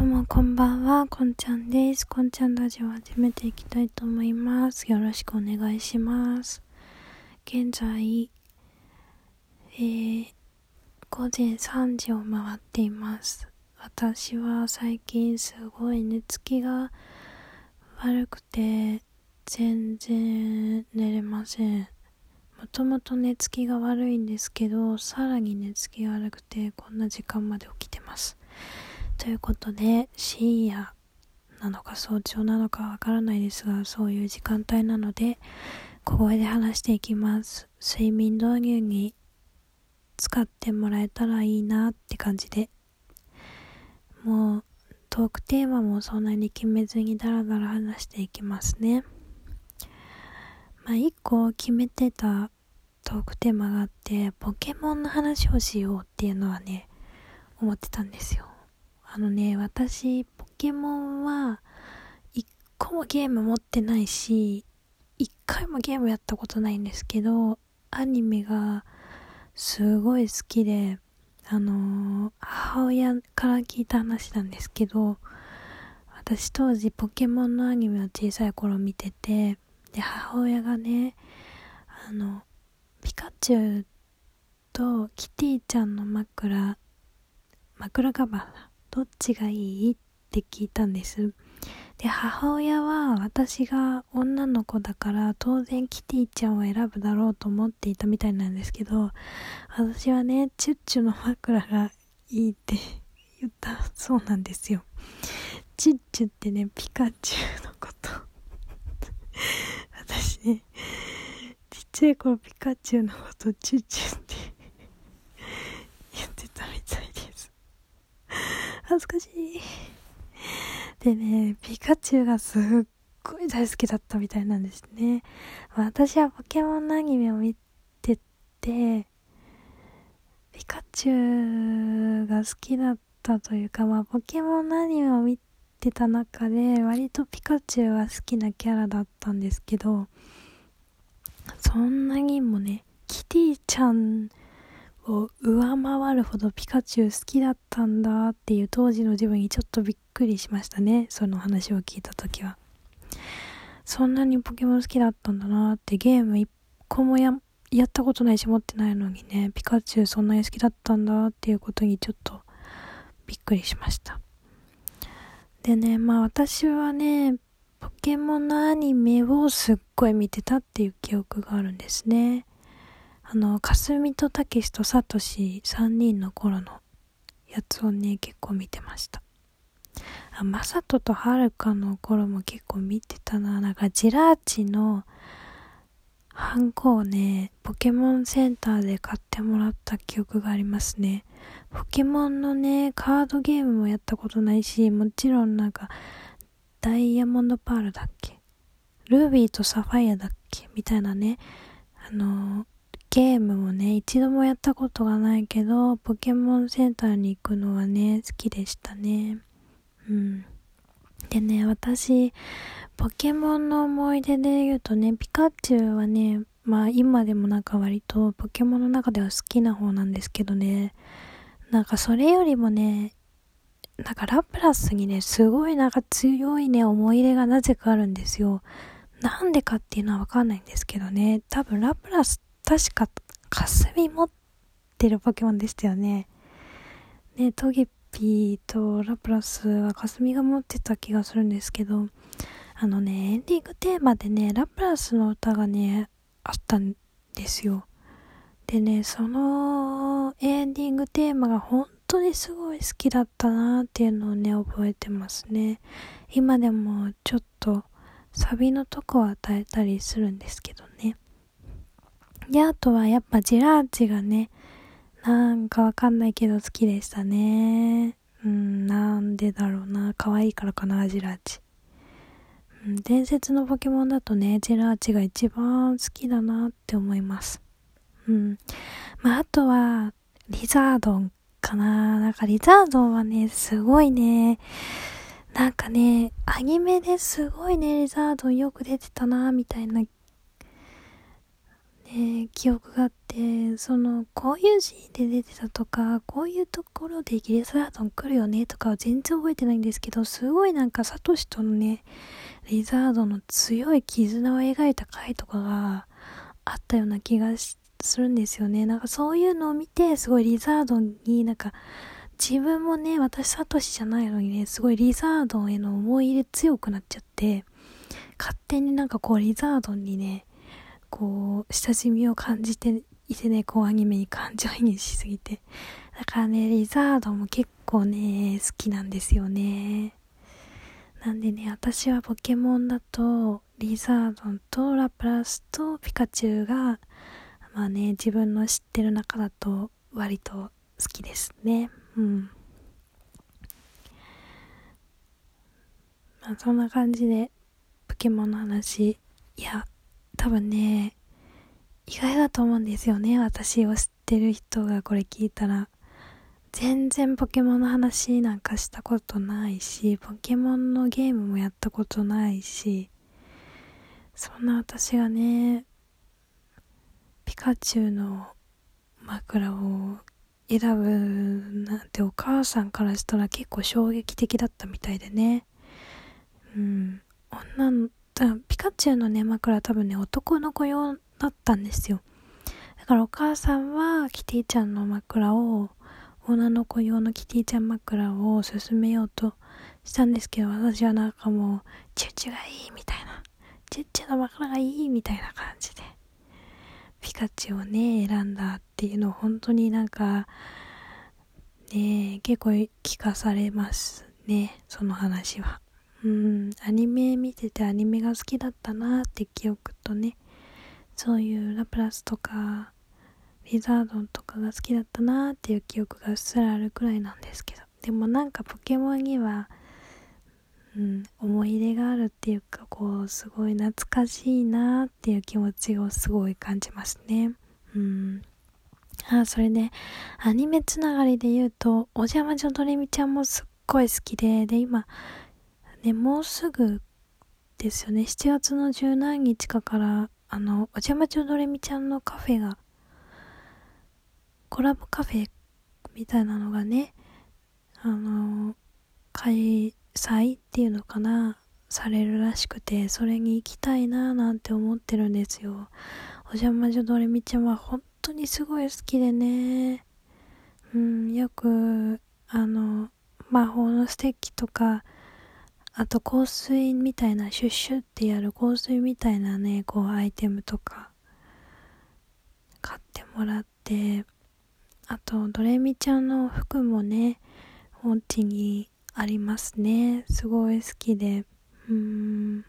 どうもこんばんは、こんちゃんです。こんちゃんラジオ始めていきたいと思います。よろしくお願いします。現在、えー、午前3時を回っています。私は最近すごい寝つきが悪くて、全然寝れません。もともと寝つきが悪いんですけど、さらに寝つきが悪くて、こんな時間まで起きてます。ということで、深夜なのか早朝なのかわからないですが、そういう時間帯なので、小声で話していきます。睡眠導入に使ってもらえたらいいなって感じで。もう、トークテーマもそんなに決めずにダラダラ話していきますね。まあ、一個決めてたトークテーマがあって、ポケモンの話をしようっていうのはね、思ってたんですよ。あのね、私、ポケモンは、一個もゲーム持ってないし、一回もゲームやったことないんですけど、アニメがすごい好きで、あのー、母親から聞いた話なんですけど、私当時ポケモンのアニメを小さい頃見てて、で、母親がね、あの、ピカチュウとキティちゃんの枕、枕カバーどっちがいい？って聞いたんです。で、母親は私が女の子だから当然キティちゃんを選ぶだろうと思っていたみたいなんですけど、私はね、チュッチュの枕がいいって言ったそうなんですよ。チュッチュってね、ピカチュウのこと。私ね、ちっちゃい頃ピカチュウのことチュッチュって言ってたみたい恥ずかしい。でね、ピカチュウがすっごい大好きだったみたいなんですね。私はポケモンのアニメを見てて、ピカチュウが好きだったというか、まあ、ポケモンのアニメを見てた中で、割とピカチュウが好きなキャラだったんですけど、そんなにもね、キティちゃんを上回るほどピカチュウ好きだったんだっていう当時の自分にちょっとびっくりしましたね。その話を聞いた時は。そんなにポケモン好きだったんだなってゲーム一個もややったことないし持ってないのにね、ピカチュウそんなに好きだったんだっていうことにちょっとびっくりしました。でね、まあ私はね、ポケモンのアニメをすっごい見てたっていう記憶があるんですね。あの、かすみとたけしとさとし3人の頃のやつをね、結構見てました。あ、まさととはるかの頃も結構見てたな。なんかジラーチのハンコをね、ポケモンセンターで買ってもらった記憶がありますね。ポケモンのね、カードゲームもやったことないし、もちろんなんか、ダイヤモンドパールだっけ？ルービーとサファイアだっけ？みたいなね、あのゲームもね、一度もやったことがないけど、ポケモンセンターに行くのはね、好きでしたね。うん。でね、私、ポケモンの思い出で言うとね、ピカチュウはね、まあ今でもなんか割とポケモンの中では好きな方なんですけどね、なんかそれよりもね、なんかラプラスにね、すごいなんか強いね、思い入れがなぜかあるんですよ。なんでかっていうのはわかんないんですけどね、多分ラプラス確か、かすみ持ってるポケモンでしたよね。ね、トゲピーとラプラスはかすみが持ってた気がするんですけど、あのね、エンディングテーマでね、ラプラスの歌がね、あったんですよ。でね、そのエンディングテーマが本当にすごい好きだったなっていうのをね、覚えてますね。今でもちょっとサビのとこを与えたりするんですけどね。で、あとはやっぱジラーチがね、なんかわかんないけど好きでしたね。うん、なんでだろうな。可愛いからかな、ジラーチ。うん、伝説のポケモンだとね、ジェラーチが一番好きだなって思います。うん。まあ、あとは、リザードンかな。なんかリザードンはね、すごいね、なんかね、アニメですごいね、リザードンよく出てたな、みたいな、記憶があって、その、こういうシーンで出てたとか、こういうところでギレスラードン来るよねとかは全然覚えてないんですけど、すごいなんかサトシとのね、リザードの強い絆を描いた回とかがあったような気がするんですよね。なんかそういうのを見て、すごいリザードンになんか、自分もね、私サトシじゃないのにね、すごいリザードンへの思い入れ強くなっちゃって、勝手になんかこうリザードンにね、こう、親しみを感じていてね、こうアニメに感情移入しすぎて。だからね、リザードも結構ね、好きなんですよね。なんでね、私はポケモンだと、リザードンとラプラスとピカチュウが、まあね、自分の知ってる中だと割と好きですね。うん。まあそんな感じで、ポケモンの話、いや、多分ね、意外だと思うんですよね。私を知ってる人がこれ聞いたら。全然ポケモンの話なんかしたことないし、ポケモンのゲームもやったことないし、そんな私がね、ピカチュウの枕を選ぶなんてお母さんからしたら結構衝撃的だったみたいでね。うん。女ピカチュウのね、枕多分ね、男の子用だったんですよ。だからお母さんはキティちゃんの枕を、女の子用のキティちゃん枕を勧めようとしたんですけど、私はなんかもう、チュチュがいいみたいな。チュチュの枕がいいみたいな感じで、ピカチュウをね、選んだっていうのを本当になんか、ね結構聞かされますね、その話は。うん、アニメ見ててアニメが好きだったなって記憶とね、そういうラプラスとか、リザードンとかが好きだったなっていう記憶がうっすらあるくらいなんですけど、でもなんかポケモンには、うん、思い入れがあるっていうか、こう、すごい懐かしいなっていう気持ちをすごい感じますね。うん。あ、それで、アニメつながりで言うと、お邪魔女ドレミちゃんもすっごい好きで、で、今、ね、もうすぐですよね。7月の十何日かから、あの、お邪魔女ドレミちゃんのカフェが、コラボカフェみたいなのがね、あの、開催っていうのかな、されるらしくて、それに行きたいなぁなんて思ってるんですよ。お邪魔女ドレミちゃんは本当にすごい好きでね、うん、よく、あの、魔法のステッキとか、あと香水みたいな、シュッシュってやる香水みたいなね、こうアイテムとか、買ってもらって、あと、ドレミちゃんの服もね、お家にありますね。すごい好きで。うーん。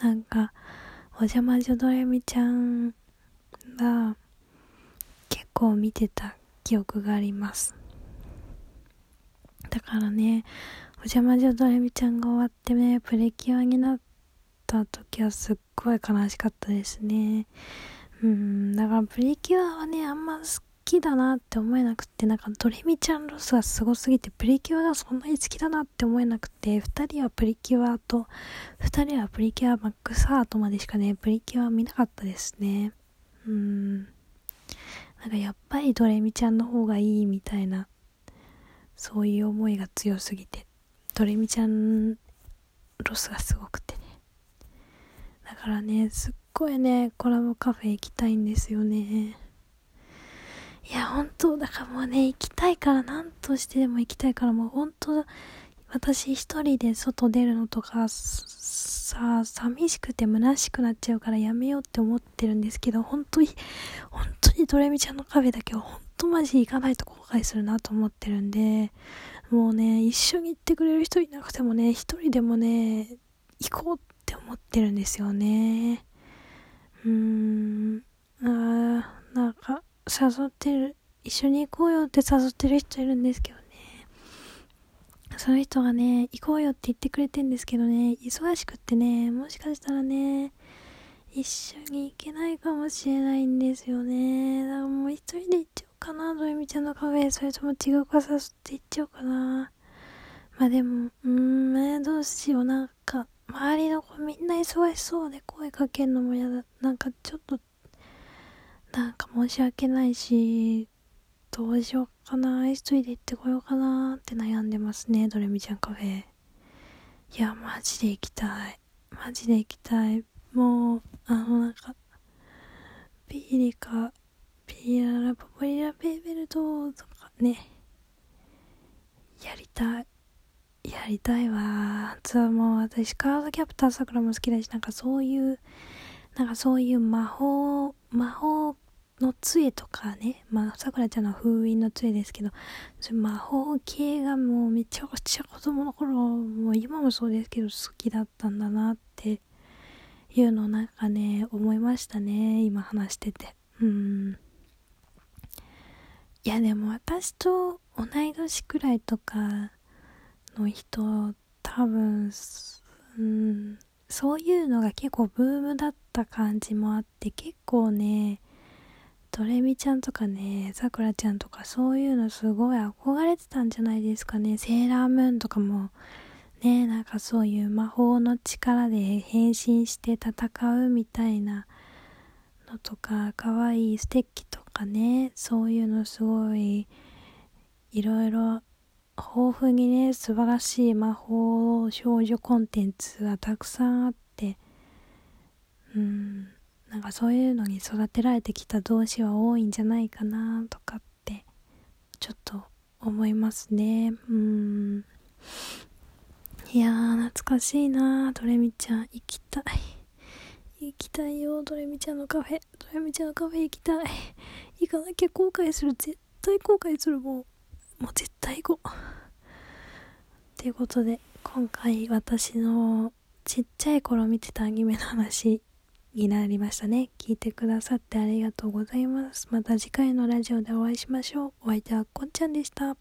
なんか、お邪魔女ドレミちゃんが結構見てた記憶があります。だからね、お邪魔女ドレミちゃんが終わってね、プレキュアになった時はすっごい悲しかったですね。うん、だからプリキュアはね、あんま好きだなって思えなくて、なんかドレミちゃんロスがすごすぎて、プリキュアがそんなに好きだなって思えなくて、二人はプリキュアと、二人はプリキュアマックスハートまでしかね、プリキュア見なかったですね。うん。なんかやっぱりドレミちゃんの方がいいみたいなそういう思いが強すぎてドレミちゃんロスがすごくてね。だからねすっごいねコラボカフェ行きたいんですよね。いや本当だからもうね行きたいから何としてでも行きたいからもう本当私一人で外出るのとかさ寂しくて虚しくなっちゃうからやめようって思ってるんですけど本当に本当にドレミちゃんのカフェだけは本とマジ行かないと後悔するなと思ってるんで、もうね、一緒に行ってくれる人いなくてもね、一人でもね、行こうって思ってるんですよね。うーん、あー、なんか、誘ってる、一緒に行こうよって誘ってる人いるんですけどね。その人がね、行こうよって言ってくれてんですけどね、忙しくってね、もしかしたらね、一緒に行けないかもしれないんですよね。だからもう一人で行っちゃかな？ドエミちゃんのカフェ。それとも違うかさって言っちゃおうかな。まあでも、うん、えー、どうしよう。なんか、周りの子みんな忙しそうで声かけるのも嫌だ。なんかちょっと、なんか申し訳ないし、どうしようかな？急いで行ってこようかな？って悩んでますね、ドレミちゃんカフェ。いや、マジで行きたい。マジで行きたい。もう、あの、なんか、ピーリカ、ピーララポポリラペーベルトとかね、やりたい。やりたいわ。つはもう私、カードキャプターさくらも好きだし、なんかそういう、なんかそういう魔法、魔法の杖とかね、まあ、さくらちゃんの封印の杖ですけど、そ魔法系がもうめちゃくちゃ子供の頃、もう今もそうですけど好きだったんだなっていうのなんかね、思いましたね、今話してて。うん。いやでも私と同い年くらいとかの人多分、うん、そういうのが結構ブームだった感じもあって結構ねドレミちゃんとかねさくらちゃんとかそういうのすごい憧れてたんじゃないですかね。セーラームーンとかもねなんかそういう魔法の力で変身して戦うみたいなのとか可愛いステッキとかねそういうのすごいいろいろ豊富にね素晴らしい魔法少女コンテンツがたくさんあってうんなんかそういうのに育てられてきた同志は多いんじゃないかなとかってちょっと思いますね。うん。いやー懐かしいなドレミちゃん行きたい。行きたいよドレミちゃんのカフェ。ドレミちゃんのカフェ行きたい。行かなきゃ後悔する。絶対後悔するもんもう絶対行こうということで今回私のちっちゃい頃見てたアニメの話になりましたね。聞いてくださってありがとうございます。また次回のラジオでお会いしましょう。お相手はこんちゃんでした。